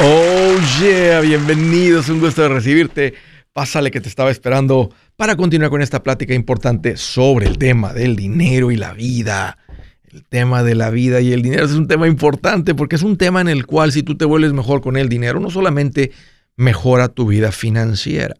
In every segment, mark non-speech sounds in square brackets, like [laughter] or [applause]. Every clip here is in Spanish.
Oh yeah, bienvenidos, un gusto de recibirte. Pásale que te estaba esperando para continuar con esta plática importante sobre el tema del dinero y la vida. El tema de la vida y el dinero es un tema importante porque es un tema en el cual si tú te vuelves mejor con el dinero, no solamente mejora tu vida financiera,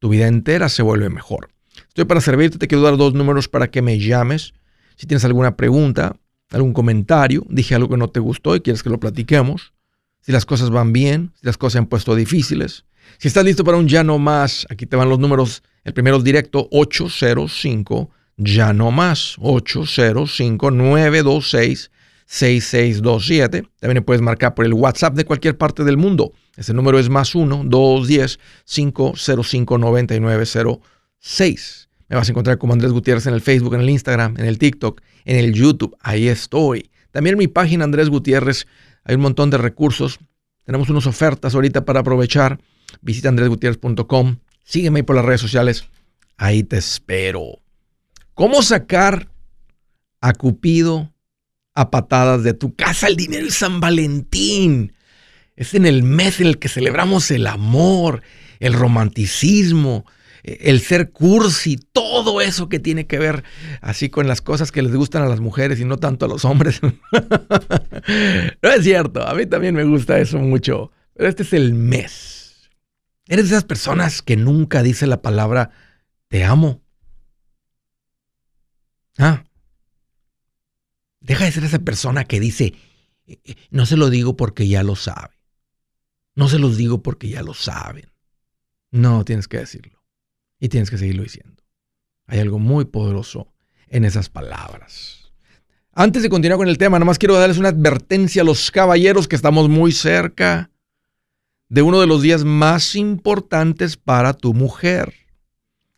tu vida entera se vuelve mejor. Estoy para servirte, te quiero dar dos números para que me llames. Si tienes alguna pregunta, algún comentario, dije algo que no te gustó y quieres que lo platiquemos si las cosas van bien, si las cosas se han puesto difíciles. Si estás listo para un ya no más, aquí te van los números. El primero es directo 805 ya no más 805 926 6627. También puedes marcar por el WhatsApp de cualquier parte del mundo. Ese número es más 1 210 505 9906. Me vas a encontrar como Andrés Gutiérrez en el Facebook, en el Instagram, en el TikTok, en el YouTube. Ahí estoy. También en mi página Andrés Gutiérrez hay un montón de recursos. Tenemos unas ofertas ahorita para aprovechar. Visita andresgutierrez.com. Sígueme ahí por las redes sociales. Ahí te espero. ¿Cómo sacar a Cupido a patadas de tu casa el dinero de San Valentín? Es en el mes en el que celebramos el amor, el romanticismo, el ser cursi, todo eso que tiene que ver así con las cosas que les gustan a las mujeres y no tanto a los hombres. [laughs] no es cierto, a mí también me gusta eso mucho, pero este es el mes. Eres de esas personas que nunca dice la palabra te amo. Ah. Deja de ser esa persona que dice, eh, eh, no se lo digo porque ya lo sabe. No se los digo porque ya lo saben. No, tienes que decirlo. Y tienes que seguirlo diciendo. Hay algo muy poderoso en esas palabras. Antes de continuar con el tema, nomás quiero darles una advertencia a los caballeros que estamos muy cerca de uno de los días más importantes para tu mujer.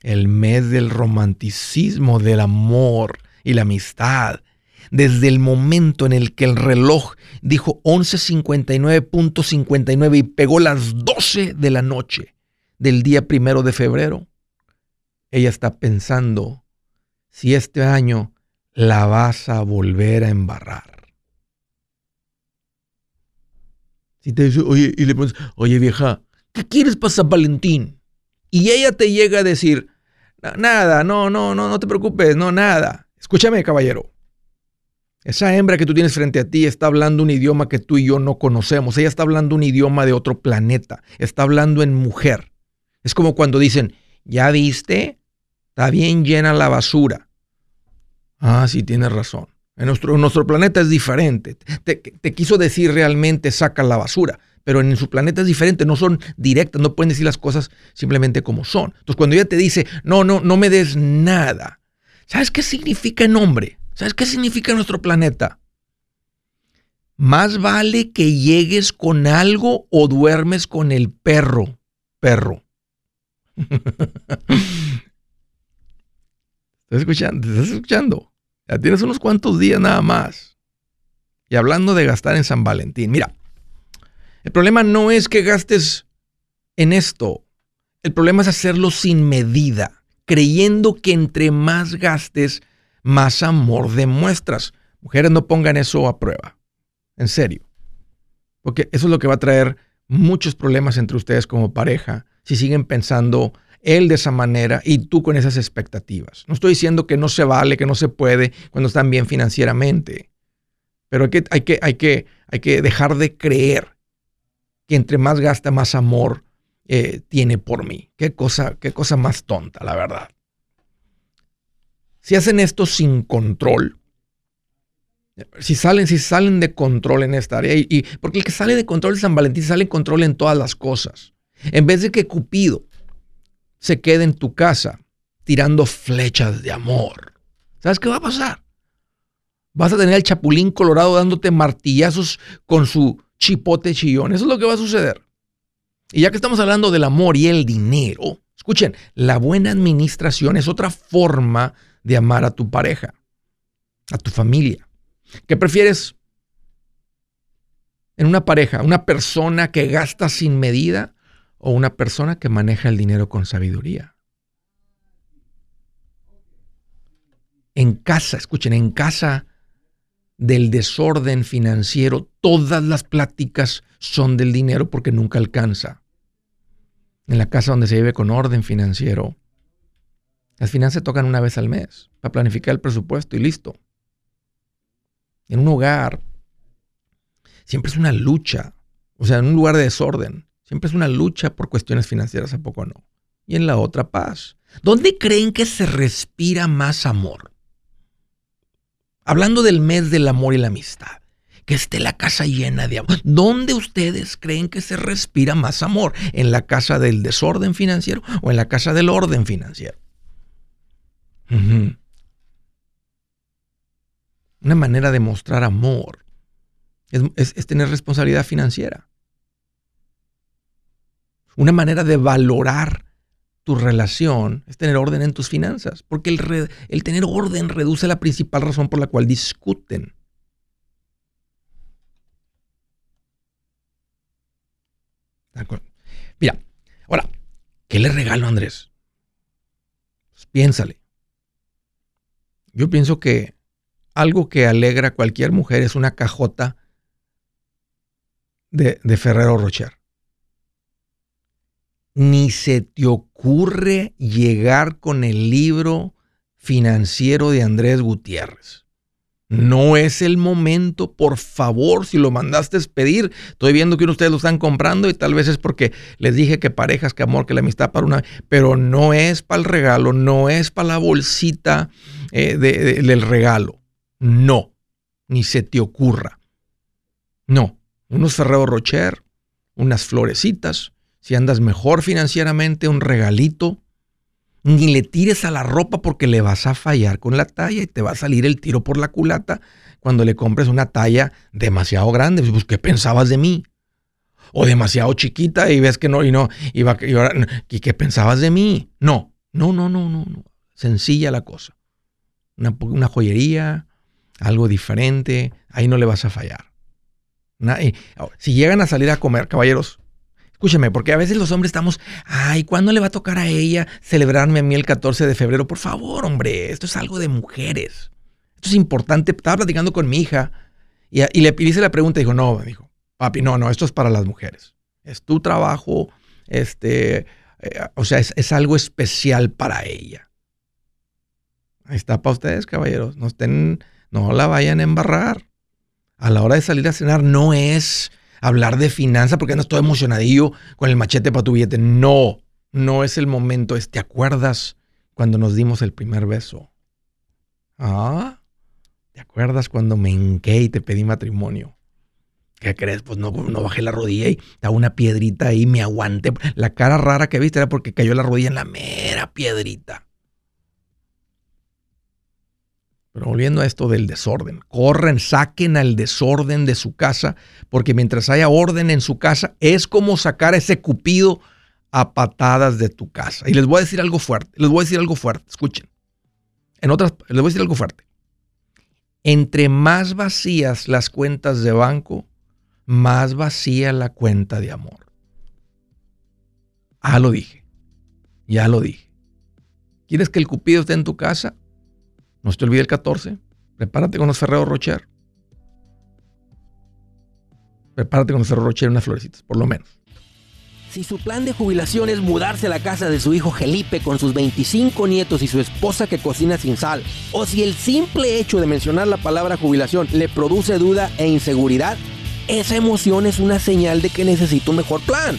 El mes del romanticismo, del amor y la amistad. Desde el momento en el que el reloj dijo 11.59.59 y pegó las 12 de la noche del día primero de febrero, ella está pensando si este año la vas a volver a embarrar. Si te dice, oye, y le pones, oye vieja, ¿qué quieres para San Valentín? Y ella te llega a decir, nada, no, no, no, no te preocupes, no, nada. Escúchame, caballero. Esa hembra que tú tienes frente a ti está hablando un idioma que tú y yo no conocemos. Ella está hablando un idioma de otro planeta. Está hablando en mujer. Es como cuando dicen, ¿ya viste? Está bien llena la basura. Ah, sí, tienes razón. En nuestro, nuestro planeta es diferente. Te, te, quiso decir realmente saca la basura, pero en su planeta es diferente, no son directas, no pueden decir las cosas simplemente como son. Entonces cuando ella te dice, no, no, no me des nada, ¿sabes qué significa en hombre? ¿Sabes qué significa nuestro planeta? Más vale que llegues con algo o duermes con el perro, perro. [laughs] ¿Estás escuchando? ¿Te estás escuchando? Ya tienes unos cuantos días nada más. Y hablando de gastar en San Valentín, mira, el problema no es que gastes en esto. El problema es hacerlo sin medida, creyendo que entre más gastes, más amor demuestras. Mujeres, no pongan eso a prueba. En serio. Porque eso es lo que va a traer muchos problemas entre ustedes como pareja si siguen pensando él de esa manera y tú con esas expectativas. No estoy diciendo que no se vale, que no se puede cuando están bien financieramente, pero hay que, hay que, hay que, hay que dejar de creer que entre más gasta, más amor eh, tiene por mí. Qué cosa, qué cosa más tonta, la verdad. Si hacen esto sin control, si salen, si salen de control en esta área, y, porque el que sale de control de San Valentín sale en control en todas las cosas. En vez de que Cupido se quede en tu casa tirando flechas de amor. ¿Sabes qué va a pasar? Vas a tener al chapulín colorado dándote martillazos con su chipote chillón. Eso es lo que va a suceder. Y ya que estamos hablando del amor y el dinero, escuchen, la buena administración es otra forma de amar a tu pareja, a tu familia. ¿Qué prefieres en una pareja? ¿Una persona que gasta sin medida o una persona que maneja el dinero con sabiduría. En casa, escuchen, en casa del desorden financiero, todas las pláticas son del dinero porque nunca alcanza. En la casa donde se vive con orden financiero, las finanzas tocan una vez al mes para planificar el presupuesto y listo. En un hogar, siempre es una lucha. O sea, en un lugar de desorden, siempre es una lucha por cuestiones financieras, ¿a poco no? Y en la otra, paz. ¿Dónde creen que se respira más amor? Hablando del mes del amor y la amistad, que esté la casa llena de amor. ¿Dónde ustedes creen que se respira más amor? ¿En la casa del desorden financiero o en la casa del orden financiero? Una manera de mostrar amor es, tener responsabilidad financiera. Una manera de valorar tu relación es tener orden en tus finanzas, porque el, el, tener orden reduce la principal razón por la cual discuten. Mira, ahora, ¿qué le regalo a Andrés? Pues piénsale. Yo pienso que algo que alegra a cualquier mujer es una cajota de, Ferrero Rocher. Ni se te ocurre llegar con el libro financiero de Andrés Gutiérrez. No es el momento, por favor, si lo mandaste pedir. Estoy viendo que ustedes lo están comprando y tal vez es porque les dije que parejas, que amor, que la amistad para una, pero no es para el regalo, no es para la bolsita eh, del regalo. No, ni se te ocurra. No, unos Ferrero Rocher, unas florecitas, si andas mejor financieramente, un regalito. Ni le tires a la ropa porque le vas a fallar con la talla y te va a salir el tiro por la culata cuando le compres una talla demasiado grande. Pues, ¿qué pensabas de mí? O demasiado chiquita y ves que no, y no, y, y, qué pensabas de mí? No, no, no, no, no, no. Sencilla la cosa. Una, una joyería, algo diferente, ahí no le vas a fallar. Si llegan a salir a comer, caballeros, escúcheme, porque a veces los hombres estamos, ay, ¿cuándo le va a tocar a ella celebrarme a mí el 14 de febrero? Por favor, hombre, esto es algo de mujeres. Esto es importante. Estaba platicando con mi hija y, le hice la pregunta y dijo, no, dijo, papi, no, no, esto es para las mujeres. Es tu trabajo, este, eh, o sea, es, es algo especial para ella. Ahí está para ustedes, caballeros. No estén, no la vayan a embarrar a la hora de salir a cenar no es hablar de finanzas porque no estoy emocionadillo con el machete para tu billete. No, no es el momento. ¿Te acuerdas cuando nos dimos el primer beso? Ah, ¿te acuerdas cuando me hinqué y te pedí matrimonio? ¿Qué crees? Pues no, no bajé la rodilla y estaba una piedrita ahí, me aguanté. La cara rara que viste era porque cayó la rodilla en la mera piedrita. Pero volviendo a esto del desorden, corren, saquen al desorden de su casa, porque mientras haya orden en su casa, es como sacar a ese cupido a patadas de tu casa. Y les voy a decir algo fuerte, les voy a decir algo fuerte, escuchen. En otras, les voy a decir algo fuerte. Entre más vacías las cuentas de banco, más vacía la cuenta de amor. Ah, lo dije. Ya lo dije. ¿Quieres que el cupido esté en tu casa? No se te olvide el 14. Prepárate con los Ferrero Rocher. Prepárate con los Ferrero Rocher y unas florecitas, por lo menos. Si su plan de jubilación es mudarse a la casa de su hijo Felipe con sus 25 nietos y su esposa que cocina sin sal, o si el simple hecho de mencionar la palabra jubilación le produce duda e inseguridad, esa emoción es una señal de que necesita un mejor plan.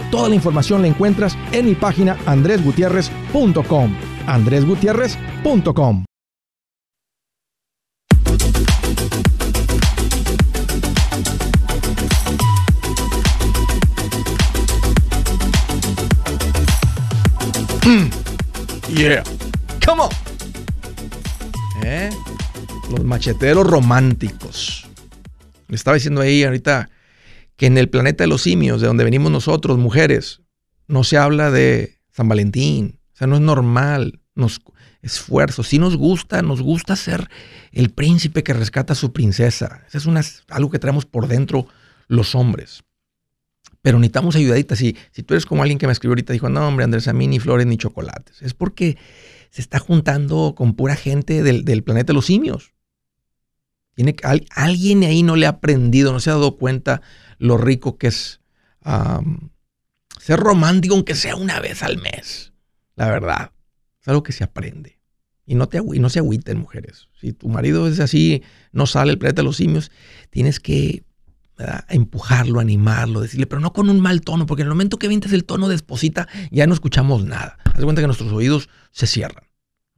Toda la información la encuentras en mi página andresgutierrez.com. andresgutierrez.com. Yeah. Come on. ¿Eh? Los macheteros románticos. Le estaba diciendo ahí ahorita que en el planeta de los simios, de donde venimos nosotros, mujeres, no se habla de San Valentín. O sea, no es normal. Nos, esfuerzo. Si nos gusta, nos gusta ser el príncipe que rescata a su princesa. Eso es una, algo que traemos por dentro los hombres. Pero necesitamos ayudaditas. Si, si tú eres como alguien que me escribió ahorita, dijo, no, hombre, Andrés, a mí ni flores ni chocolates. Es porque se está juntando con pura gente del, del planeta de los simios. Tiene, alguien ahí no le ha aprendido, no se ha dado cuenta lo rico que es ser romántico, aunque sea una vez al mes. La verdad. Es algo que se aprende. Y no, te, no se agüiten, mujeres. Si tu marido es así, no sale el planeta de los simios, tienes que empujarlo, animarlo, decirle, pero no con un mal tono, porque en el momento que vintes el tono de esposita, ya no escuchamos nada. Haz cuenta que nuestros oídos se cierran.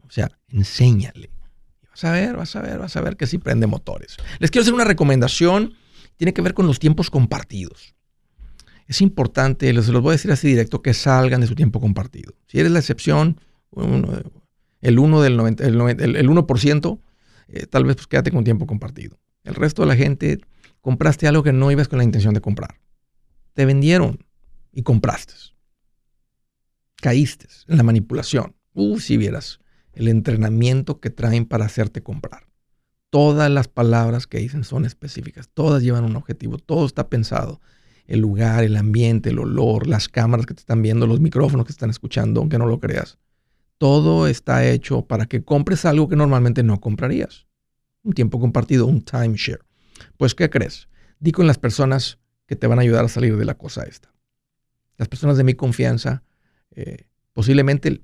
O sea, enséñale. Vas a ver, vas a ver, vas a ver que sí prende motores. Les quiero hacer una recomendación tiene que ver con los tiempos compartidos. Es importante, les los voy a decir así directo, que salgan de su tiempo compartido. Si eres la excepción, el 1 del el, 1%, eh, tal vez pues quédate con tiempo compartido. El resto de la gente compraste algo que no ibas con la intención de comprar. Te vendieron y compraste. Caíste en la manipulación. Uh, si vieras el entrenamiento que traen para hacerte comprar todas las palabras que dicen son específicas, todas llevan un objetivo, todo está pensado. El lugar, el ambiente, el olor, las cámaras que te están viendo, los micrófonos que están escuchando, aunque no lo creas. Todo está hecho para que compres algo que normalmente no comprarías. Un tiempo compartido, un timeshare. Pues, ¿qué crees? Di con las personas que te van a ayudar a salir de la cosa esta. Las personas de mi confianza, eh, posiblemente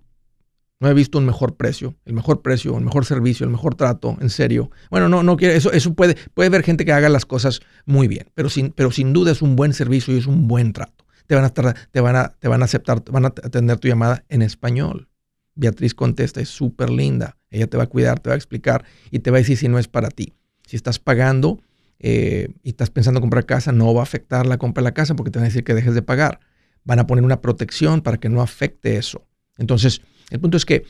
no he visto un mejor precio, el mejor precio, el mejor servicio, el mejor trato, en serio. Bueno, no, no quiero, eso, eso puede, puede haber gente que haga las cosas muy bien, pero sin, pero sin duda es un buen servicio y es un buen trato. Te van a, te van a, te van a aceptar, van a atender tu llamada en español. Beatriz contesta, es súper linda. Ella te va a cuidar, te va a explicar y te va a decir si no es para ti. Si estás pagando eh, y estás pensando comprar casa, no va a afectar la compra de la casa porque te van a decir que dejes de pagar. Van a poner una protección para que no afecte eso. Entonces, el punto es que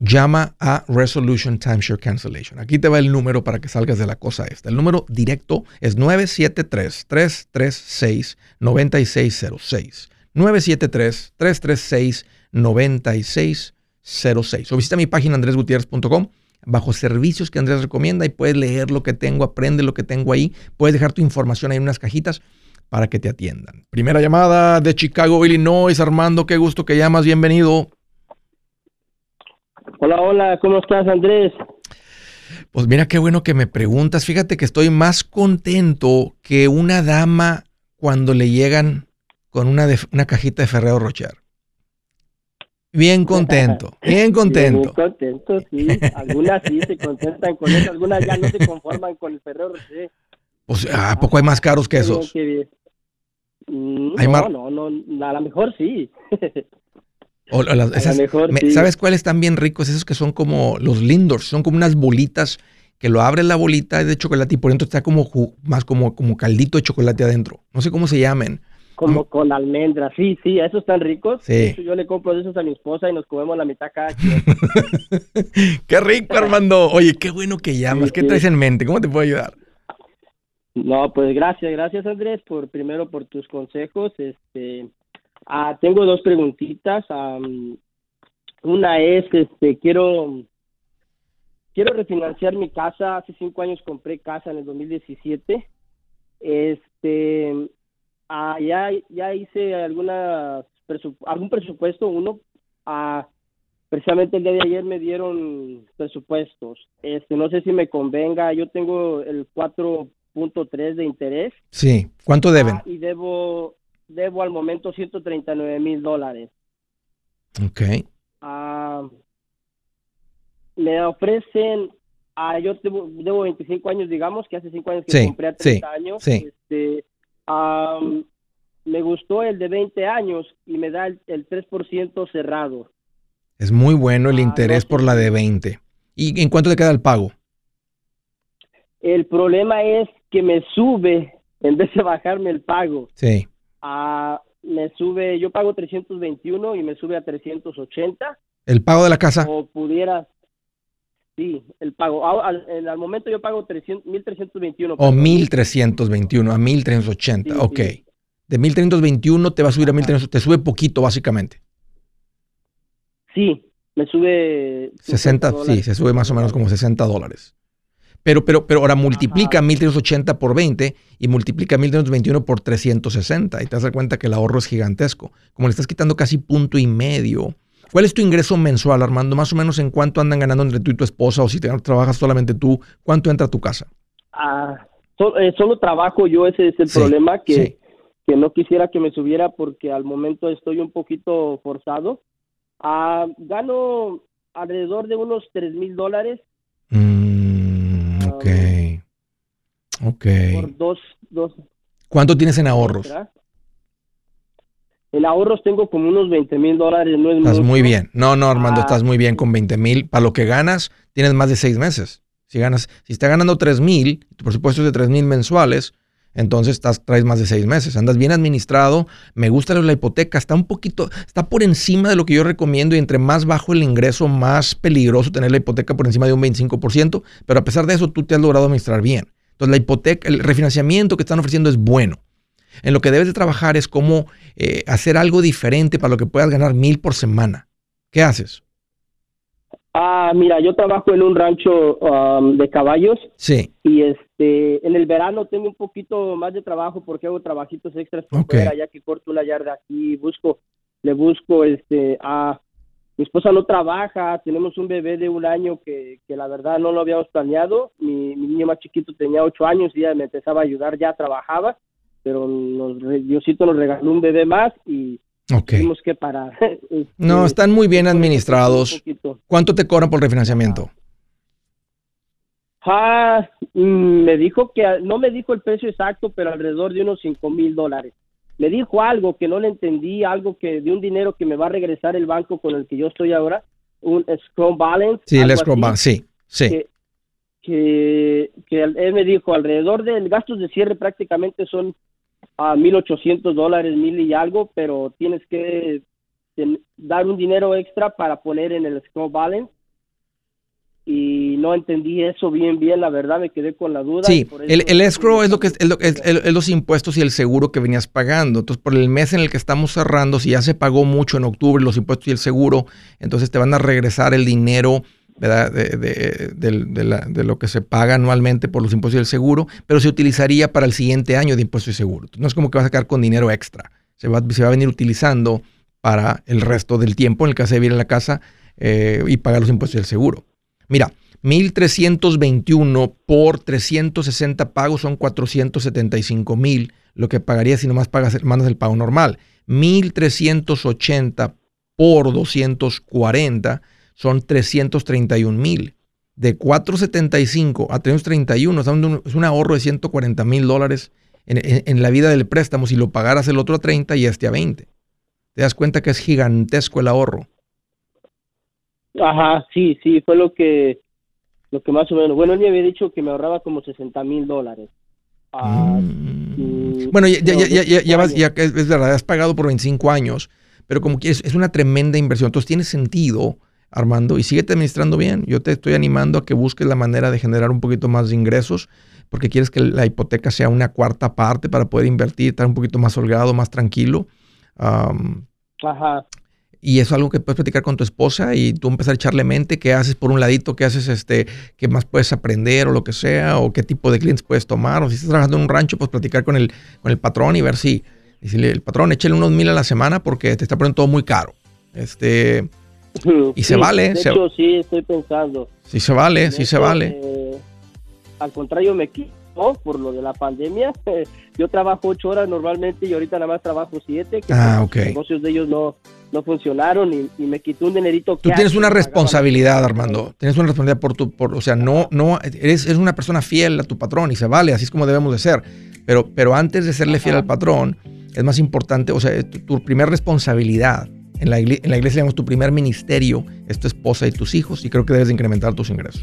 llama a Resolution Timeshare Cancellation. Aquí te va el número para que salgas de la cosa esta. El número directo es 973-336-9606. 973-336-9606. O visita mi página andresgutierrez.com bajo servicios que Andrés recomienda y puedes leer lo que tengo, aprende lo que tengo ahí. Puedes dejar tu información ahí en unas cajitas para que te atiendan. Primera llamada de Chicago, Illinois. Armando, qué gusto que llamas. Bienvenido. Hola, hola, ¿cómo estás, Andrés? Pues mira qué bueno que me preguntas. Fíjate que estoy más contento que una dama cuando le llegan con una, una cajita de Ferrero Rocher. Bien contento, [laughs] bien contento. Bien contento, sí. Algunas sí se contentan con eso, algunas ya no se conforman con el Ferrero Rocher. Pues, ¿a poco hay más caros que esos? Mm, no, no, no, a lo mejor sí. [laughs] ¿Sabes cuáles están bien ricos? Esos que son como los lindors, son como unas bolitas que lo abres la bolita de chocolate y por dentro está como más como, como caldito de chocolate adentro. No sé cómo se llamen. Como con almendras, sí, sí, esos están ricos. Sí. Yo le compro de esos a mi esposa y nos comemos la mitad cada quien. [laughs] qué rico, Armando. Oye, qué bueno que llamas. Sí, ¿Qué sí. traes en mente? ¿Cómo te puedo ayudar? No, pues gracias, gracias Andrés por primero por tus consejos. Este, ah, tengo dos preguntitas. am, una es, este, quiero quiero refinanciar mi casa. Hace cinco años compré casa en el 2017. Este, ah, ya ya hice alguna algún presupuesto uno. ah, precisamente el día de ayer me dieron presupuestos. Este, no sé si me convenga. Yo tengo el 4.3 de interés Sí. ¿Cuánto deben? ah, y debo debo al momento 139 mil dólares. Ok. Ah, me ofrecen, ah, yo debo, debo 25 años, digamos, que hace 5 años que Sí, compré a sí, 30 años. sí. Este, am, me gustó el de 20 años y me da el, el 3% cerrado. Es muy bueno el Ah, interés no, por sí, la sí. de 20. ¿Y en cuánto te queda el pago? El problema es que me sube, en vez de bajarme el pago, Sí. Ah, me sube, yo pago 321 y me sube a 380. ¿El pago de la casa? o pudiera sí el pago al, al momento yo pago 300 1321 O perdón. 1321 a 1380. Sí, ok. sí. De 1321 te va a subir a 1300. Te sube poquito, básicamente. sí me sube 60, sí, se sube más o menos como 60 dólares. Pero, pero, pero ahora multiplica Ajá. 1380 por 20 y multiplica 1321 por 360 y te das cuenta que el ahorro es gigantesco. Como le estás quitando casi punto y medio. ¿Cuál es tu ingreso mensual, Armando? Más o menos en cuánto andan ganando entre tú y tu esposa o si te- trabajas solamente tú, ¿cuánto entra a tu casa? Ah, so- eh, solo trabajo yo ese es el Sí, problema que, sí. que no quisiera que me subiera porque al momento estoy un poquito forzado Ah, gano alrededor de unos tres mil dólares ok. Ok. por dos dos ¿Cuánto tienes en ahorros? ¿verdad? en ahorros tengo como unos 20 mil dólares no es Estás mucho. muy bien. No, no, Armando, Ah. estás muy bien con 20 mil. Para lo que ganas, tienes más de seis meses. Si ganas, si estás ganando 3 mil, tu presupuesto es de 3 mil mensuales, entonces traes más de seis meses. Andas bien administrado. Me gusta la hipoteca. Está un poquito, está por encima de lo que yo recomiendo y entre más bajo el ingreso, más peligroso tener la hipoteca por encima de un 25%. Pero a pesar de eso, tú te has logrado administrar bien. Entonces, la hipoteca, el refinanciamiento que están ofreciendo es bueno. En lo que debes de trabajar es cómo eh, hacer algo diferente para lo que puedas ganar mil por semana. ¿Qué haces? Ah, mira, yo trabajo en un rancho um, de caballos. Sí, y este en el verano tengo un poquito más de trabajo porque hago trabajitos extras por Ok. fuera, ya que corto una yarda aquí, busco, le busco este a mi esposa no trabaja, tenemos un bebé de un año que, que la verdad no lo habíamos planeado, mi, mi niño más chiquito tenía ocho años y ya me empezaba a ayudar, ya trabajaba, pero nos, Diosito nos regaló un bebé más y ok. tuvimos que parar. [laughs] Este, No, están muy bien administrados. ¿Cuánto te cobran por refinanciamiento? Ah, mm, me dijo que, no me dijo el precio exacto, pero alrededor de unos cinco mil dólares. Me dijo algo que no le entendí, algo que de un dinero que me va a regresar el banco con el que yo estoy ahora, un scrum balance. Sí, el así, balance, sí, sí. Que, que, él me dijo alrededor del gastos de cierre prácticamente son a 1.800 dólares, mil y algo, pero tienes que dar un dinero extra para poner en el scroll balance y no entendí eso bien bien, la verdad me quedé con la duda. Sí, el, el escrow es lo que es, es lo- es- es- es los impuestos y el seguro que venías pagando. Entonces, por el mes en el que estamos cerrando, si ya se pagó mucho en octubre los impuestos y el seguro, entonces te van a regresar el dinero De, de- de de lo que se paga anualmente por los impuestos y el seguro, pero se utilizaría para el siguiente año de impuestos y seguro. No es como que vas a quedar con dinero extra. Se va, se va a venir utilizando para el resto del tiempo en el que se vivir en la casa eh, y pagar los impuestos y el seguro. Mira, 1.321 por 360 pagos son 475 mil, lo que pagaría si nomás pagas, mandas el pago normal. 1.380 por 240 son 331 mil. De 475 a 331 estamos dando un- es un ahorro de 140 mil dólares en, en- en la vida del préstamo si lo pagaras el otro a 30 y este a 20. Te das cuenta que es gigantesco el ahorro. Ajá, sí, sí, fue lo que, lo que más o menos, bueno, él me había dicho que me ahorraba como 60 mil dólares. Ah, Mm. Bueno, ya, ya, ya, ya, ya, vas, ya es verdad, has pagado por 25 años, pero como que es, es una tremenda inversión. Entonces tiene sentido, Armando, y síguete administrando bien. Yo te estoy animando a que busques la manera de generar un poquito más de ingresos, porque quieres que la hipoteca sea una cuarta parte para poder invertir, estar un poquito más holgado, más tranquilo. Ajá. Y eso es algo que puedes platicar con tu esposa y tú empezar a echarle mente qué haces por un ladito, qué haces, este, qué más puedes aprender o lo que sea, o qué tipo de clientes puedes tomar. O si estás trabajando en un rancho, pues platicar con el, con el patrón y ver si, decirle, el patrón, échale unos mil a la semana porque te está poniendo todo muy caro. Este, [laughs] y se vale. De hecho, sí, estoy pensando. Sí se vale, sí se vale. Eh, al contrario, me quito por lo de la pandemia. [laughs] Yo trabajo ocho horas normalmente y ahorita nada más trabajo siete. Que ah, pues, ok. Los negocios de ellos no, no funcionaron y, y me quitó un dinerito. Tú tienes una responsabilidad, Armando. Tienes una responsabilidad por tu, por, o sea, no, no, eres, eres una persona fiel a tu patrón y se vale, así es como debemos de ser. Pero, pero antes de serle fiel al patrón, es más importante, o sea, tu, tu primer responsabilidad en la, igle- en la iglesia, digamos, tu primer ministerio es tu esposa y tus hijos y creo que debes de incrementar tus ingresos.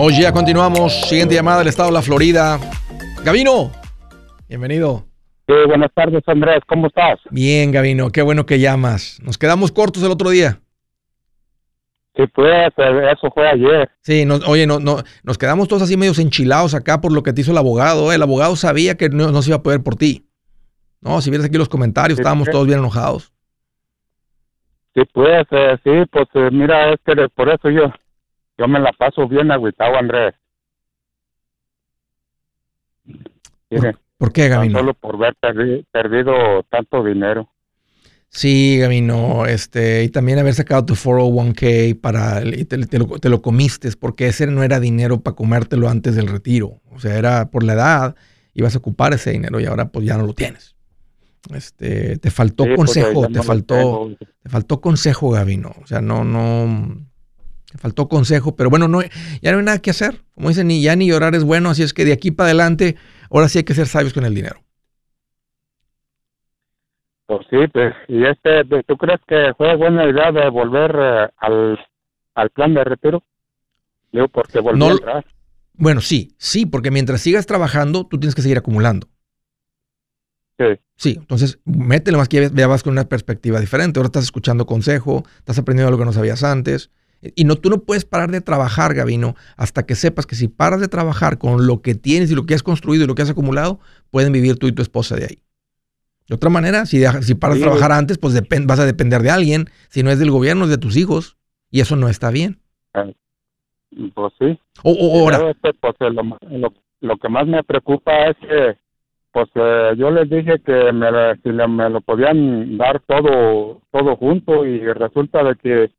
Oye, ya continuamos. Siguiente llamada del estado de la Florida. Gavino, bienvenido. Sí, buenas tardes, Andrés. ¿Cómo estás? Bien, Gavino, qué bueno que llamas. Nos quedamos cortos el otro día. Sí, pues, eso fue ayer. Sí, nos- oye, no, no, nos quedamos todos así medios enchilados acá por lo que te hizo el abogado. ¿eh? El abogado sabía que no, no se iba a poder por ti. No, si vieras aquí los comentarios, Sí, estábamos sí. todos bien enojados. Sí, pues, eh, sí, pues, eh, mira, es que por eso yo, yo me la paso bien agüitado, Andrés. ¿Por qué, tan Gavino? solo por ver perdi- perdido tanto dinero. Sí, Gavino, este, y también haber sacado tu 401k para, y te, te lo, te lo comiste, porque ese no era dinero para comértelo antes del retiro. O sea, era por la edad, ibas a ocupar ese dinero y ahora pues ya no lo tienes. Este, te faltó Sí, pues, consejo, te no faltó, te faltó consejo, Gavino. O sea, no, no, te faltó consejo, pero bueno, no, ya no hay nada que hacer. Como dicen, ni ya ni llorar es bueno, así es que de aquí para adelante, ahora sí hay que ser sabios con el dinero. Pues sí, pues, y este, ¿tú crees que fue buena idea de volver eh, al, al plan de retiro? Digo, porque volví No- a entrar. Bueno, sí, sí, porque mientras sigas trabajando, tú tienes que seguir acumulando. Sí. Sí, entonces métele más que ya- vas con una perspectiva diferente. Ahora estás escuchando consejo, estás aprendiendo lo que no sabías antes. Y no, tú no puedes parar de trabajar, Gavino, hasta que sepas que si paras de trabajar con lo que tienes y lo que has construido y lo que has acumulado, pueden vivir tú y tu esposa de ahí. De otra manera, si, deja- si paras de Sí. trabajar antes, pues depen- vas a depender de alguien. Si no es del gobierno, es de tus hijos. Y eso no está bien. Pues sí. O, o- ahora, este, pues, eh, lo, lo, lo que más me preocupa es que, pues, eh, yo les dije que me, si le- me lo podían dar todo, todo junto y resulta de que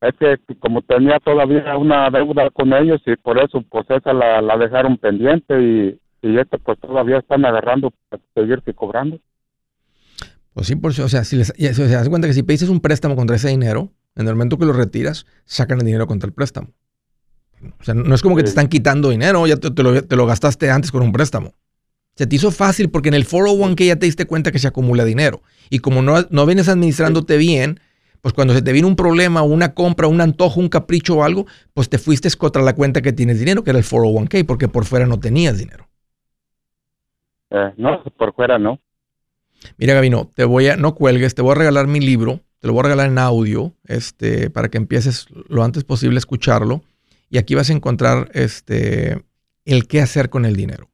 es que como tenía todavía una deuda con ellos y por eso, pues, esa la, la dejaron pendiente y, y este, pues, todavía están agarrando para seguirse cobrando. Pues sí, por o sea, si les, se das cuenta que si pediste un préstamo contra ese dinero, en el momento que lo retiras, sacan el dinero contra el préstamo. O sea, no es como que te están quitando dinero, ya te, te lo, te lo gastaste antes con un préstamo. Se te hizo fácil porque en el 401k ya te diste cuenta que se acumula dinero. Y como no, no vienes administrándote bien, Pues cuando se te vino un problema, una compra, un antojo, un capricho o algo, pues te fuiste contra la cuenta que tienes dinero, que era el 401k, porque por fuera no tenías dinero. Eh, no, por fuera no. Mira, Gabino, te voy a, no cuelgues, te voy a regalar mi libro, te lo voy a regalar en audio, este, para que empieces lo antes posible a escucharlo. Y aquí vas a encontrar este, el qué hacer con el dinero.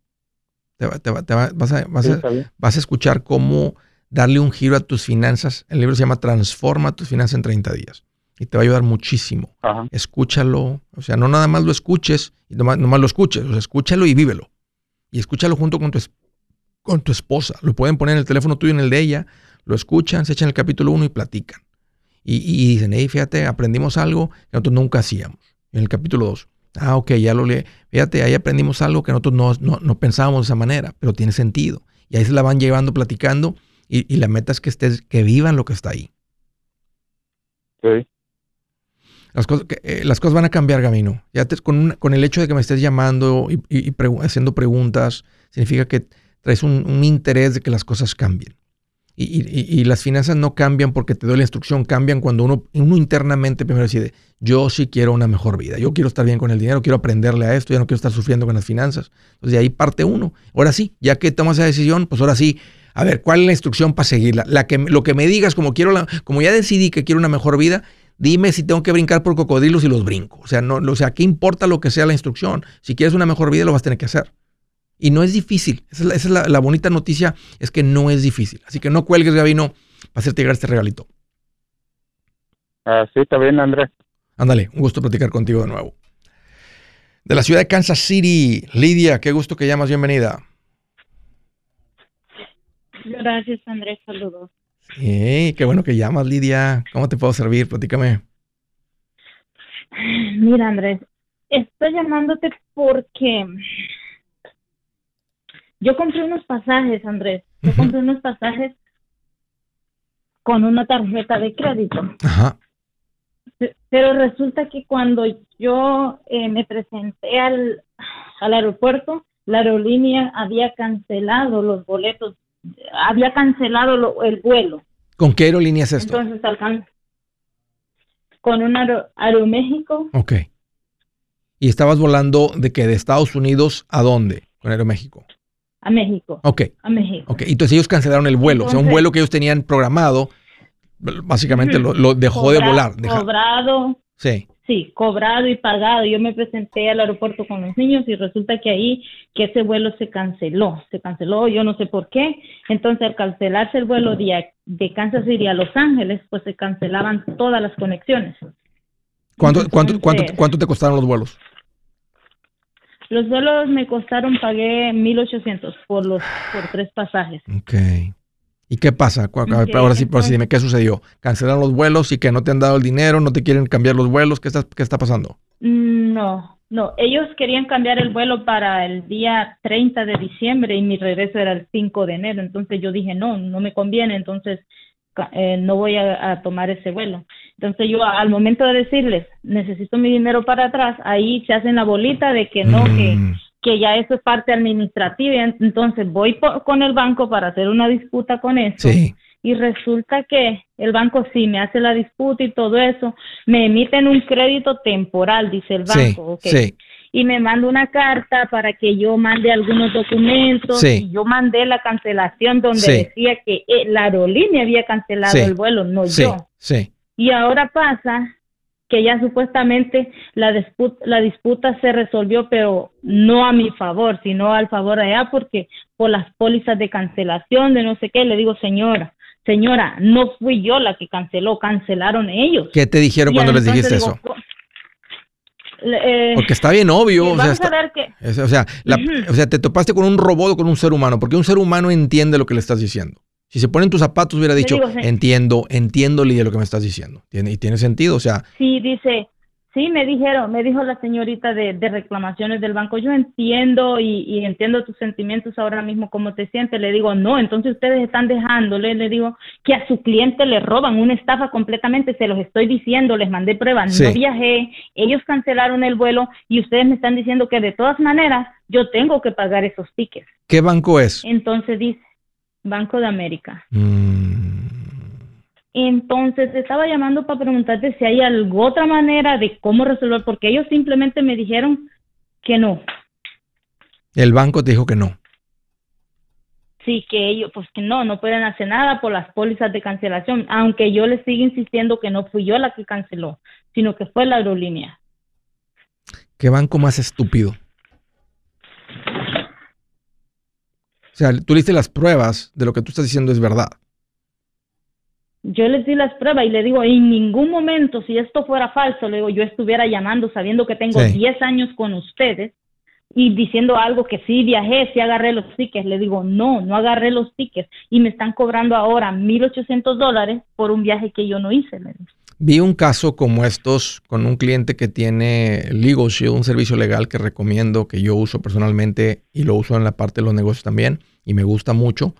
Te, vas, a, vas, a, escuchar cómo darle un giro a tus finanzas. El libro se llama Transforma tus finanzas en 30 días. Y te va a ayudar muchísimo. Escúchalo. O sea, no nada más lo escuches y nomás, lo escuches. O sea, escúchalo y vívelo. Y escúchalo junto con tu, con tu esposa. Lo pueden poner en el teléfono tuyo y en el de ella. Lo escuchan, se echan el capítulo 1 y platican. Y, y, dicen, hey, fíjate, aprendimos algo que nosotros nunca hacíamos. En el capítulo 2. Ah, ok, ya lo leí. Fíjate, ahí aprendimos algo que nosotros no, pensábamos de esa manera, pero tiene sentido. Y ahí se la van llevando, platicando, y, la meta es que estés, que vivan lo que está ahí. Sí. Las cosas, eh, las cosas van a cambiar, Gamino. Ya con, con, el hecho de que me estés llamando y, haciendo preguntas, significa que traes un interés de que las cosas cambien. Y, las finanzas no cambian porque te doy la instrucción, cambian cuando uno, uno internamente primero decide, yo sí quiero una mejor vida, yo quiero estar bien con el dinero, quiero aprenderle a esto, ya no quiero estar sufriendo con las finanzas. Entonces de ahí parte uno. Ahora sí, ya que tomas esa decisión, pues ahora sí, a ver, ¿cuál es la instrucción para seguirla? Lo que me digas, como, quiero la, como ya decidí que quiero una mejor vida, dime si tengo que brincar por cocodrilos y los brinco. O sea, no, o sea, ¿qué importa lo que sea la instrucción? Si quieres una mejor vida, lo vas a tener que hacer. Y no es difícil. Esa es, la, bonita noticia, es que no es difícil. Así que no cuelgues, Gabino, para hacerte llegar este regalito. Ah, sí, está bien, Andrés. Ándale, un gusto platicar contigo de nuevo. De la ciudad de Kansas City, Lidia, qué gusto que llamas, bienvenida. Gracias, Andrés, saludos. Sí, qué bueno que llamas, Lidia. ¿Cómo te puedo servir? Platícame. Mira, Andrés, estoy llamándote porque yo compré unos pasajes, Andrés. Yo compré unos pasajes con una tarjeta de crédito. Ajá. Pero resulta que cuando yo eh, me presenté al, al aeropuerto, la aerolínea había cancelado los boletos, había cancelado el vuelo. ¿Con qué aerolínea es esto? Entonces, con un Aeroméxico. Ok. ¿Y estabas volando de que de Estados Unidos a dónde con Aeroméxico? A México. Ok. A México. Ok, entonces ellos cancelaron el vuelo, o sea, un vuelo que ellos tenían programado, básicamente lo, dejó de volar. Cobrado. Sí. Sí, cobrado y pagado. Yo me presenté al aeropuerto con los niños y resulta que ahí que ese vuelo se canceló, se canceló, yo no sé por qué. Entonces al cancelarse el vuelo de, de Kansas City a Los Ángeles, pues se cancelaban todas las conexiones. ¿Cuánto, cuánto, cuánto, cuánto te costaron los vuelos? Los vuelos me costaron, pagué 1.800 por los por tres pasajes. Ok. ¿Y qué pasa? Ahora sí, por dime, ¿qué sucedió? ¿Cancelaron los vuelos y que no te han dado el dinero? ¿No te quieren cambiar los vuelos? ¿Qué está, qué está pasando? Mm, no, no. Ellos querían cambiar el vuelo para el día 30 de diciembre y mi regreso era el 5 de enero. Entonces yo dije, no, no me conviene. Entonces eh, no voy a, tomar ese vuelo. Entonces yo al momento de decirles, necesito mi dinero para atrás, ahí se hacen la bolita de que no, que, mm. que ya eso es parte administrativa. Entonces voy con el banco para hacer una disputa con eso. Y resulta que el banco sí me hace la disputa y todo eso, me emiten un crédito temporal, dice el banco. Sí, y me manda una carta para que yo mande algunos documentos. Y yo mandé la cancelación donde decía que eh, la aerolínea había cancelado el vuelo, no yo. Sí. Y ahora pasa que ya supuestamente la disputa, la disputa se resolvió, pero no a mi favor, sino al favor de allá, porque por las pólizas de cancelación, de no sé qué, le digo, señora, señora, no fui yo la que canceló, cancelaron ellos. ¿Qué te dijeron cuando les dijiste eso? Eh, porque está bien obvio. O sea, o, sea, o sea, te topaste con un robot o con un ser humano, porque un ser humano entiende lo que le estás diciendo. Si se ponen tus zapatos, hubiera dicho, entiendo, entiendo, Lidia, lo que me estás diciendo. ¿Tiene, y tiene sentido, o sea. Sí, dice, Sí, me dijeron, me dijo la señorita de, reclamaciones del banco, yo entiendo y, entiendo tus sentimientos ahora mismo, cómo te sientes. Le digo, no, entonces ustedes están dejándole, le digo, que a su cliente le roban una estafa completamente, se los estoy diciendo, les mandé pruebas, no viajé, ellos cancelaron el vuelo y ustedes me están diciendo que de todas maneras yo tengo que pagar esos tickets. ¿Qué banco es? Entonces dice, Banco de América. Mm. Entonces estaba llamando para preguntarte si hay alguna otra manera de cómo resolver, porque ellos simplemente me dijeron que no. El banco te dijo que no. Sí, que ellos, pues que no, no pueden hacer nada por las pólizas de cancelación, aunque yo les sigo insistiendo que no fui yo la que canceló, sino que fue la aerolínea. ¿Qué banco más estúpido? O sea, tú le diste las pruebas de lo que tú estás diciendo es verdad. Yo les di las pruebas y le digo, en ningún momento, si esto fuera falso, le digo, yo estuviera llamando sabiendo que tengo 10 años con ustedes y diciendo algo que sí viajé, sí agarré los tickets. Le digo, no, no agarré los tickets y me están cobrando ahora 1.800 dólares por un viaje que yo no hice. Vi un caso como estos con un cliente que tiene Legal Shield, un servicio legal que recomiendo, que yo uso personalmente y lo uso en la parte de los negocios también y me gusta mucho.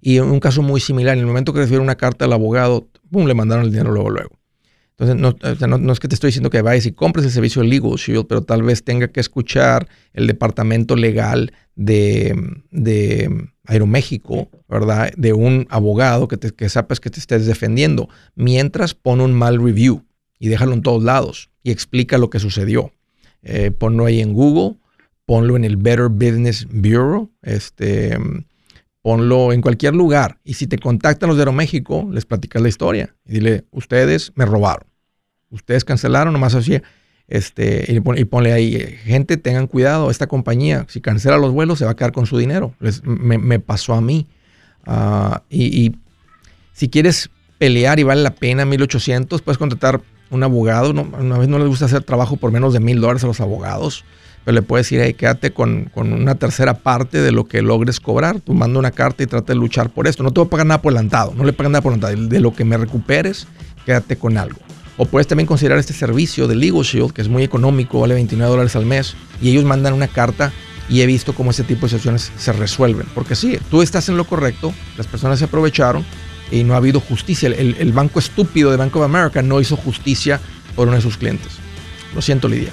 Y un caso muy similar, en el momento que recibió una carta al abogado, ¡pum!, le mandaron el dinero luego, luego. Entonces, no, es que te estoy diciendo que vayas y compres el servicio Legal Shield, pero tal vez tenga que escuchar el departamento legal de, de Aeroméxico, ¿verdad? De un abogado que, te, que sepas que te estés defendiendo. Mientras pone un mal review y déjalo en todos lados y explica lo que sucedió. Eh, ponlo ahí en Google, ponlo en el Better Business Bureau, este, ponlo en cualquier lugar. Y si te contactan los de Aeroméxico, les platicas la historia y dile, ustedes me robaron ustedes cancelaron, nomás así. Este, y, ponle ahí, gente, tengan cuidado, esta compañía, si cancela los vuelos, se va a quedar con su dinero. me, pasó a mí. Ah, y, si quieres pelear y vale la pena 1800, puedes contratar un abogado. No, una vez no les gusta hacer trabajo por menos de mil dólares a los abogados, pero le puedes decir, hey, quédate con, una tercera parte de lo que logres cobrar. Tú manda una carta y trata de luchar por esto. No te voy a pagar nada por adelantado, no le pagan nada por adelantado. De lo que me recuperes, quédate con algo. O puedes también considerar este servicio de Legal Shield, que es muy económico, vale 29 dólares al mes, y ellos mandan una carta y he visto cómo ese tipo de situaciones se resuelven. Porque sí, tú estás en lo correcto, las personas se aprovecharon y no ha habido justicia. El, banco estúpido de Bank of America no hizo justicia por uno de sus clientes. Lo siento, Lidia.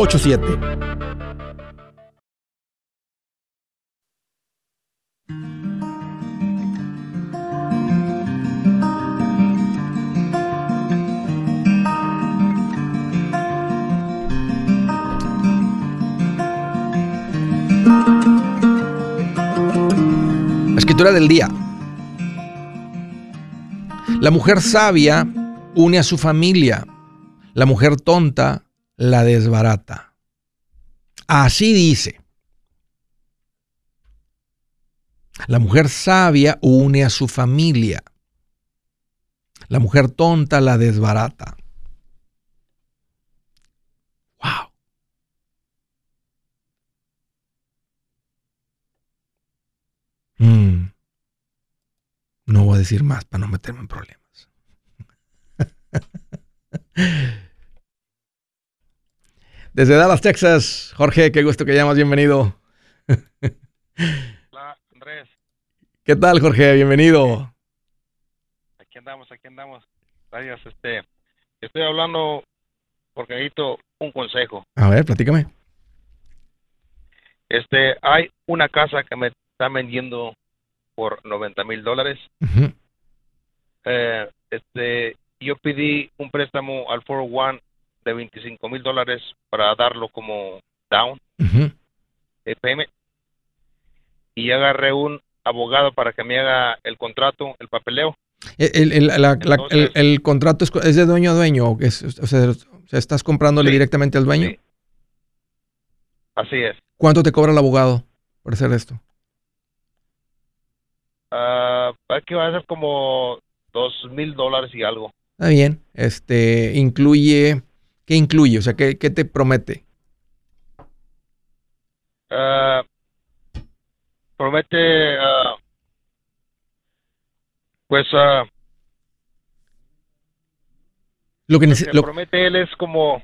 844-748-8887 Escritura del día. La mujer sabia une a su familia. La mujer tonta la desbarata. Así dice. La mujer sabia une a su familia. La mujer tonta la desbarata. Wow. Mm. No voy a decir más para no meterme en problemas. [laughs] Desde Dallas, Texas, Jorge, qué gusto que llamas, bienvenido. [laughs] Hola, Andrés. ¿Qué tal, Jorge? Bienvenido. Aquí andamos, aquí andamos. Gracias, este, estoy hablando porque necesito un consejo. A ver, platícame. Este, hay una casa que me está vendiendo por 90 mil dólares. Eh, este, yo pedí un préstamo al 401 de 25 mil dólares para darlo como down, el payment, y agarré un abogado para que me haga el contrato, el papeleo. El, el, contrato es, de dueño a dueño, es, o sea, estás comprándole directamente al dueño. Así es. ¿Cuánto te cobra el abogado por hacer esto? Uh, aquí va a ser como dos mil dólares y algo. Está bien. Este, incluye, ¿qué incluye? O sea, ¿qué, qué te promete? Uh, promete, uh, pues, lo que, lo promete él es como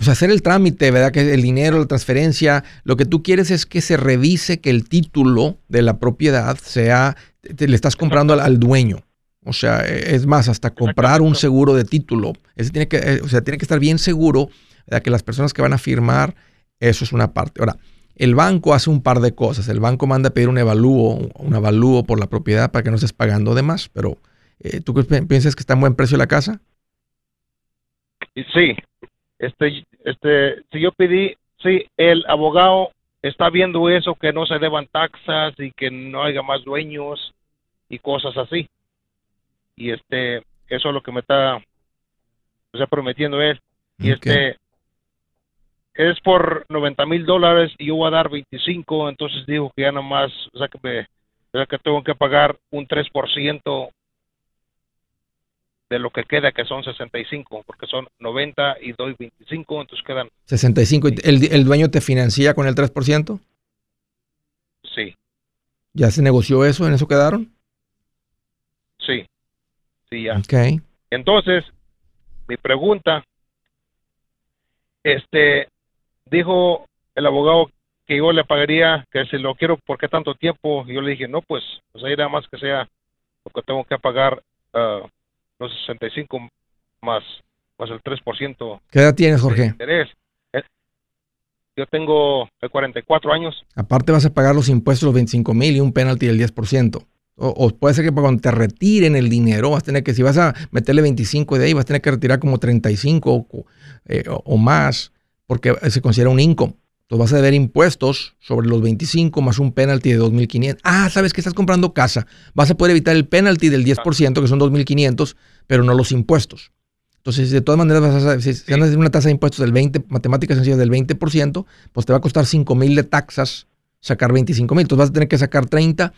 o sea, hacer el trámite, ¿verdad? Que el dinero, la transferencia, lo que tú quieres es que se revise que el título de la propiedad sea, te, le estás comprando al, dueño. O sea, es más, hasta comprar un seguro de título. Ese tiene que, eh, o sea, tiene que estar bien seguro de que las personas que van a firmar, eso es una parte. Ahora, el banco hace un par de cosas. El banco manda a pedir un evalúo, un avalúo por la propiedad para que no estés pagando de más. Pero, eh, ¿tú piensas que está en buen precio la casa? Sí, este, este, si yo pedí, sí, el abogado está viendo eso, que no se deban taxas y que no haya más dueños y cosas así. Y este, eso es lo que me está, está prometiendo él. Y este, es por 90 mil dólares y yo voy a dar 25, entonces digo que ya nomás, o sea que me, o sea que tengo que pagar un 3% de lo que queda, que son 65, porque son 90 y doy 25, entonces quedan... 65. ¿El, el dueño te financia con el 3%? Sí. ¿Ya se negoció eso? ¿En eso quedaron? Sí. Sí, ya. Ok. Entonces, mi pregunta, este, dijo el abogado que yo le pagaría, que si lo quiero, ¿por qué tanto tiempo? Y yo le dije, no, pues, pues ahí nada más que sea lo que tengo que pagar uh, los 65 más, más el 3%. ¿Qué edad tienes, Jorge? Interés. Eh, yo tengo 44 años. Aparte vas a pagar los impuestos, los 25 mil y un penalti del 10%. O, puede ser que cuando te retiren el dinero, vas a tener que, si vas a meterle 25 de ahí, vas a tener que retirar como 35 eh, o, o más, porque se considera un income. Entonces vas a deber impuestos sobre los 25 más un penalty de 2.500. Ah, sabes que estás comprando casa. Vas a poder evitar el penalty del 10%, que son 2.500, pero no los impuestos. Entonces, de todas maneras, vas a, si, si andas en una tasa de impuestos del 20, matemáticas sencillas del 20%, pues te va a costar 5.000 de taxas sacar 25.000. Entonces vas a tener que sacar 30.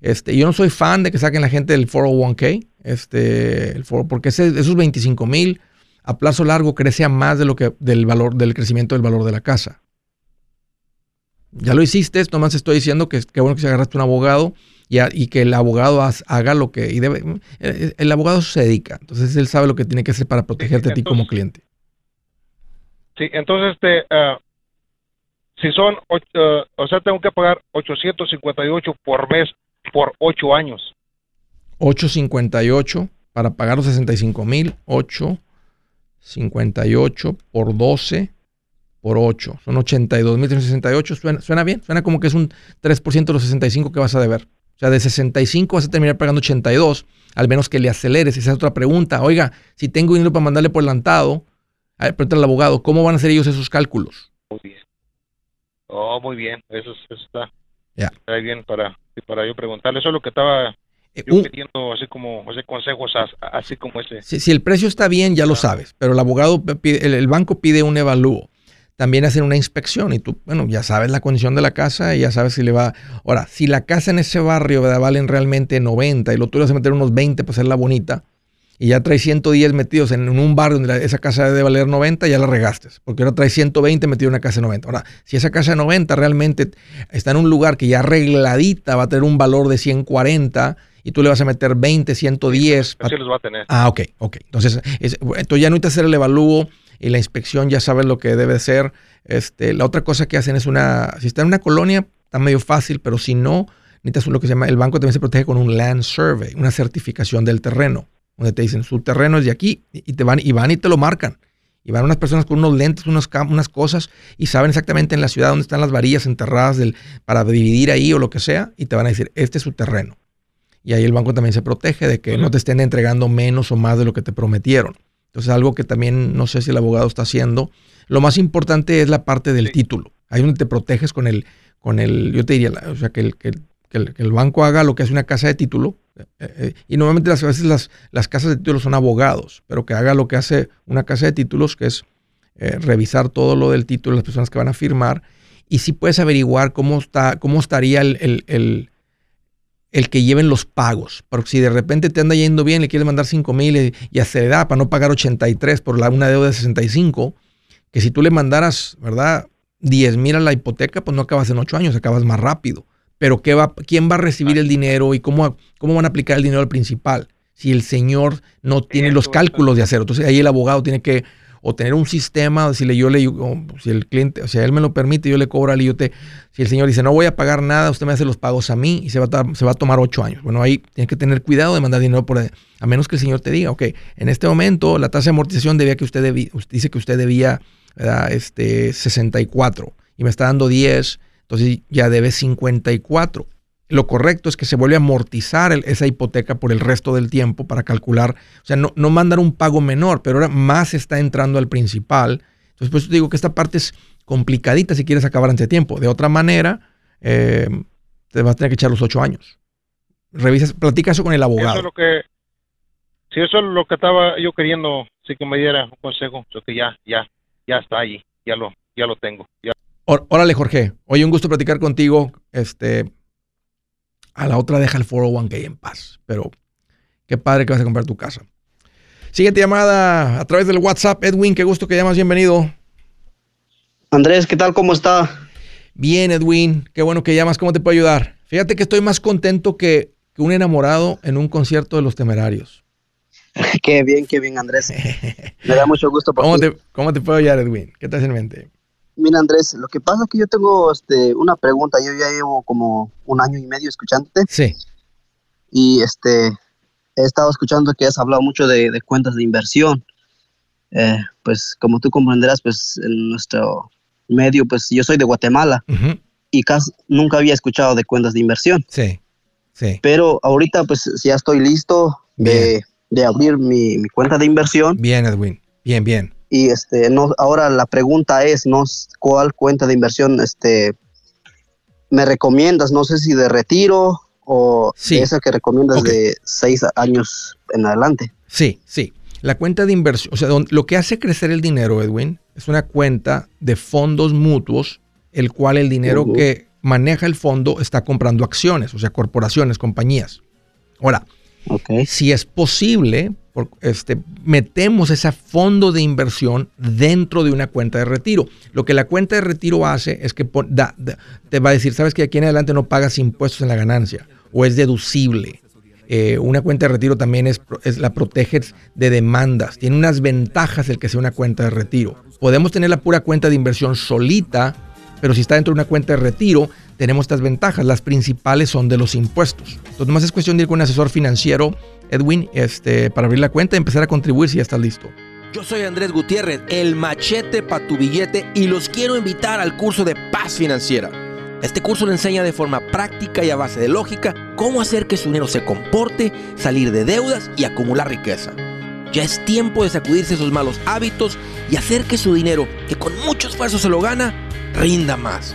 Este, yo no soy fan de que saquen la gente del 401k, este, el porque ese, esos 25.000 a plazo largo crece a más de lo que del valor del crecimiento del valor de la casa. Ya lo hiciste, nomás estoy diciendo que, que bueno que se agarraste un abogado y, y que el abogado haga lo que y debe. Eh, eh, el, abogado se dedica, entonces él sabe lo que tiene que hacer para protegerte a ti como cliente. Sí, entonces, este, uh, si son, uh, o sea, tengo que pagar 858 por mes por 8 años. 858 para pagar los 65 mil, 858 por 12 por 8. Son 82.368. Suena, suena bien. Suena como que es un 3% de los 65 que vas a deber. O sea, de 65 vas a terminar pagando 82, al menos que le aceleres. Esa es otra pregunta. Oiga, si tengo dinero para mandarle por adelantado, a ver, al abogado, ¿cómo van a hacer ellos esos cálculos? Muy bien. Oh, muy bien. Eso, está, está bien para, para yo preguntarle. Eso es lo que estaba eh, yo pidiendo así como ese consejos así como ese. Si, el precio está bien, ya lo ah. sabes, pero el abogado, pide, el, banco pide un evalúo también hacen una inspección y tú, bueno, ya sabes la condición de la casa y ya sabes si le va... Ahora, si la casa en ese barrio ¿verdad? valen realmente 90 y lo tuyo vas a meter unos 20 para hacerla bonita y ya traes 110 metidos en, un barrio donde esa casa debe valer 90, ya la regaste, porque ahora traes 120 metidos en una casa de 90. Ahora, si esa casa de 90 realmente está en un lugar que ya arregladita va a tener un valor de 140 y tú le vas a meter 20, 110. Así los va a tener. Ah, ok, ok. Entonces, entonces ya no necesitas hacer el evalúo y la inspección ya sabes lo que debe ser. Este, la otra cosa que hacen es una, si está en una colonia, está medio fácil, pero si no, necesitas lo que se llama, el banco también se protege con un land survey, una certificación del terreno, donde te dicen, su terreno es de aquí, y te van y van y te lo marcan. Y van unas personas con unos lentes, unos, unas cosas, y saben exactamente en la ciudad dónde están las varillas enterradas del, para dividir ahí o lo que sea, y te van a decir, este es su terreno. Y ahí el banco también se protege de que no te estén entregando menos o más de lo que te prometieron. Entonces, algo que también no sé si el abogado está haciendo. Lo más importante es la parte del título. Ahí donde te proteges con el, con el, yo te diría, o sea, que el, que, el, banco haga lo que hace una casa de título. Eh, eh, y normalmente las, a veces las, las casas de título son abogados, pero que haga lo que hace una casa de títulos, que es eh, revisar todo lo del título las personas que van a firmar y si puedes averiguar cómo, está, cómo estaría el, el, el, que lleven los pagos. Porque si de repente te anda yendo bien, le quieres mandar 5 mil y, y acelerar para no pagar 83 por la, una deuda de 65, que si tú le mandaras, ¿verdad? 10 mil a la hipoteca, pues no acabas en 8 años, acabas más rápido. Pero ¿qué va, ¿quién va a recibir el dinero y cómo, cómo van a aplicar el dinero al principal? Si el señor no tiene los cálculos de hacerlo. Entonces ahí el abogado tiene que o tener un sistema, decirle yo le, si el cliente, o sea, él me lo permite, yo le cobro al yo te, si el señor dice no voy a pagar nada, usted me hace los pagos a mí y se va a, se va a tomar ocho años. Bueno, ahí tiene que tener cuidado de mandar dinero por, a menos que el señor te diga, ok, en este momento la tasa de amortización debía que usted debía, dice que usted debía, este, 64 y me está dando 10, entonces ya debe 54 lo correcto es que se vuelve a amortizar esa hipoteca por el resto del tiempo para calcular, o sea, no, no mandar un pago menor, pero ahora más está entrando al principal. Entonces, por eso te digo que esta parte es complicadita si quieres acabar antes de tiempo. De otra manera, eh, te vas a tener que echar los ocho años. Revisas, platica eso con el abogado. Eso es lo que, si eso es lo que estaba yo queriendo, sí que me diera un consejo, yo que ya, ya, ya está allí, ya lo, ya lo tengo. Ya. Órale, Jorge. Oye, un gusto platicar contigo. Este, a la otra deja el 401k en paz. Pero qué padre que vas a comprar tu casa. Siguiente llamada a través del WhatsApp. Edwin, qué gusto que llamas. Bienvenido. Andrés, ¿qué tal? ¿Cómo está? Bien, Edwin. Qué bueno que llamas. ¿Cómo te puedo ayudar? Fíjate que estoy más contento que, un enamorado en un concierto de los temerarios. [laughs] qué bien, qué bien, Andrés. [laughs] Me da mucho gusto. Por ¿Cómo, te, ¿Cómo te puedo ayudar, Edwin? ¿Qué te hace en mente? Mira, Andrés, lo que pasa es que yo tengo este, una pregunta. Yo ya llevo como un año y medio escuchándote. Sí. Y este, he estado escuchando que has hablado mucho de, cuentas de inversión. Eh, pues como tú comprenderás, pues en nuestro medio, pues yo soy de Guatemala y casi nunca había escuchado de cuentas de inversión. Sí, sí. Pero ahorita pues ya estoy listo de, de, abrir mi, mi cuenta de inversión. Bien, Edwin. Bien, bien y este no ahora la pregunta es no cuál cuenta de inversión este me recomiendas no sé si de retiro o esa que recomiendas de seis años en adelante. Sí sí. La cuenta de inversión o sea lo que hace crecer el dinero Edwin es una cuenta de fondos mutuos el cual el dinero que maneja el fondo está comprando acciones o sea corporaciones compañías. Ahora si es posible este, metemos ese fondo de inversión dentro de una cuenta de retiro. Lo que la cuenta de retiro hace es que te va a decir, sabes que aquí en adelante no pagas impuestos en la ganancia o es deducible. Eh, una cuenta de retiro también es, la proteges de demandas. Tiene unas ventajas el que sea una cuenta de retiro. Podemos tener la pura cuenta de inversión solita, pero si está dentro de una cuenta de retiro, tenemos estas ventajas. Las principales son de los impuestos. Entonces, más es cuestión de ir con un asesor financiero Edwin, este, para abrir la cuenta y empezar a contribuir si ya estás listo. Yo soy Andrés Gutiérrez, el machete para tu billete y los quiero invitar al curso de paz financiera. Este curso le enseña de forma práctica y a base de lógica cómo hacer que su dinero se comporte, salir de deudas y acumular riqueza. Ya es tiempo de sacudirse esos malos hábitos y hacer que su dinero, que con mucho esfuerzo se lo gana, rinda más.